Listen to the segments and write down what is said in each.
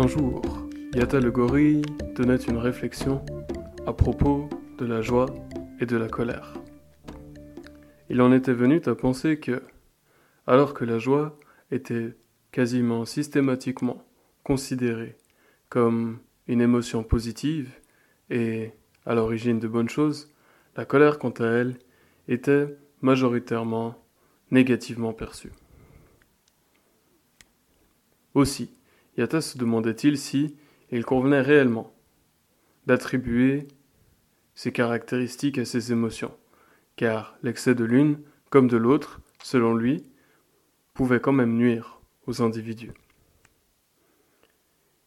Un jour, Yata le gorille donnait une réflexion à propos de la joie et de la colère. Il en était venu à penser que, alors que la joie était quasiment systématiquement considérée comme une émotion positive et à l'origine de bonnes choses, la colère, quant à elle, était majoritairement négativement perçue. Aussi, Yata se demandait-il si il convenait réellement d'attribuer ces caractéristiques à ses émotions, car l'excès de l'une comme de l'autre, selon lui, pouvait quand même nuire aux individus.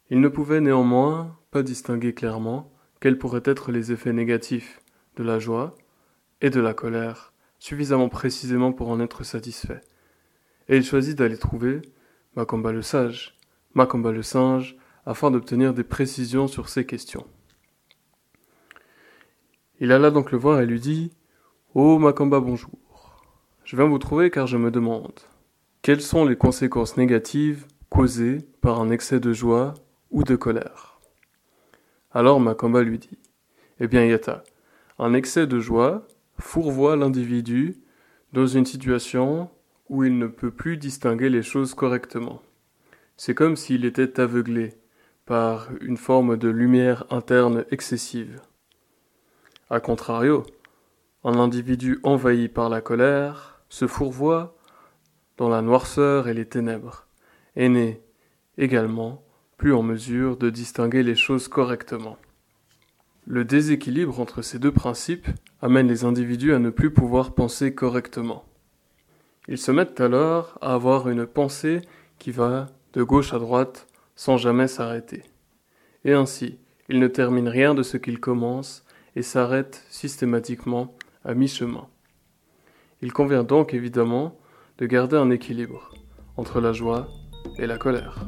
Il ne pouvait néanmoins pas distinguer clairement quels pourraient être les effets négatifs de la joie et de la colère suffisamment précisément pour en être satisfait. Et il choisit d'aller trouver Macamba le sage, Macamba le singe, afin d'obtenir des précisions sur ces questions. Il alla donc le voir et lui dit Oh Macamba, bonjour. Je viens vous trouver car je me demande quelles sont les conséquences négatives causées par un excès de joie ou de colère? Alors Macamba lui dit Eh bien, Yata, un excès de joie fourvoie l'individu dans une situation où il ne peut plus distinguer les choses correctement. C'est comme s'il était aveuglé par une forme de lumière interne excessive. A contrario, un individu envahi par la colère se fourvoie dans la noirceur et les ténèbres, et n'est également plus en mesure de distinguer les choses correctement. Le déséquilibre entre ces deux principes amène les individus à ne plus pouvoir penser correctement. Ils se mettent alors à avoir une pensée qui va de gauche à droite sans jamais s'arrêter. Et ainsi, ils ne terminent rien de ce qu'ils commencent et s'arrêtent systématiquement à mi-chemin. Il convient donc évidemment de garder un équilibre entre la joie et la colère.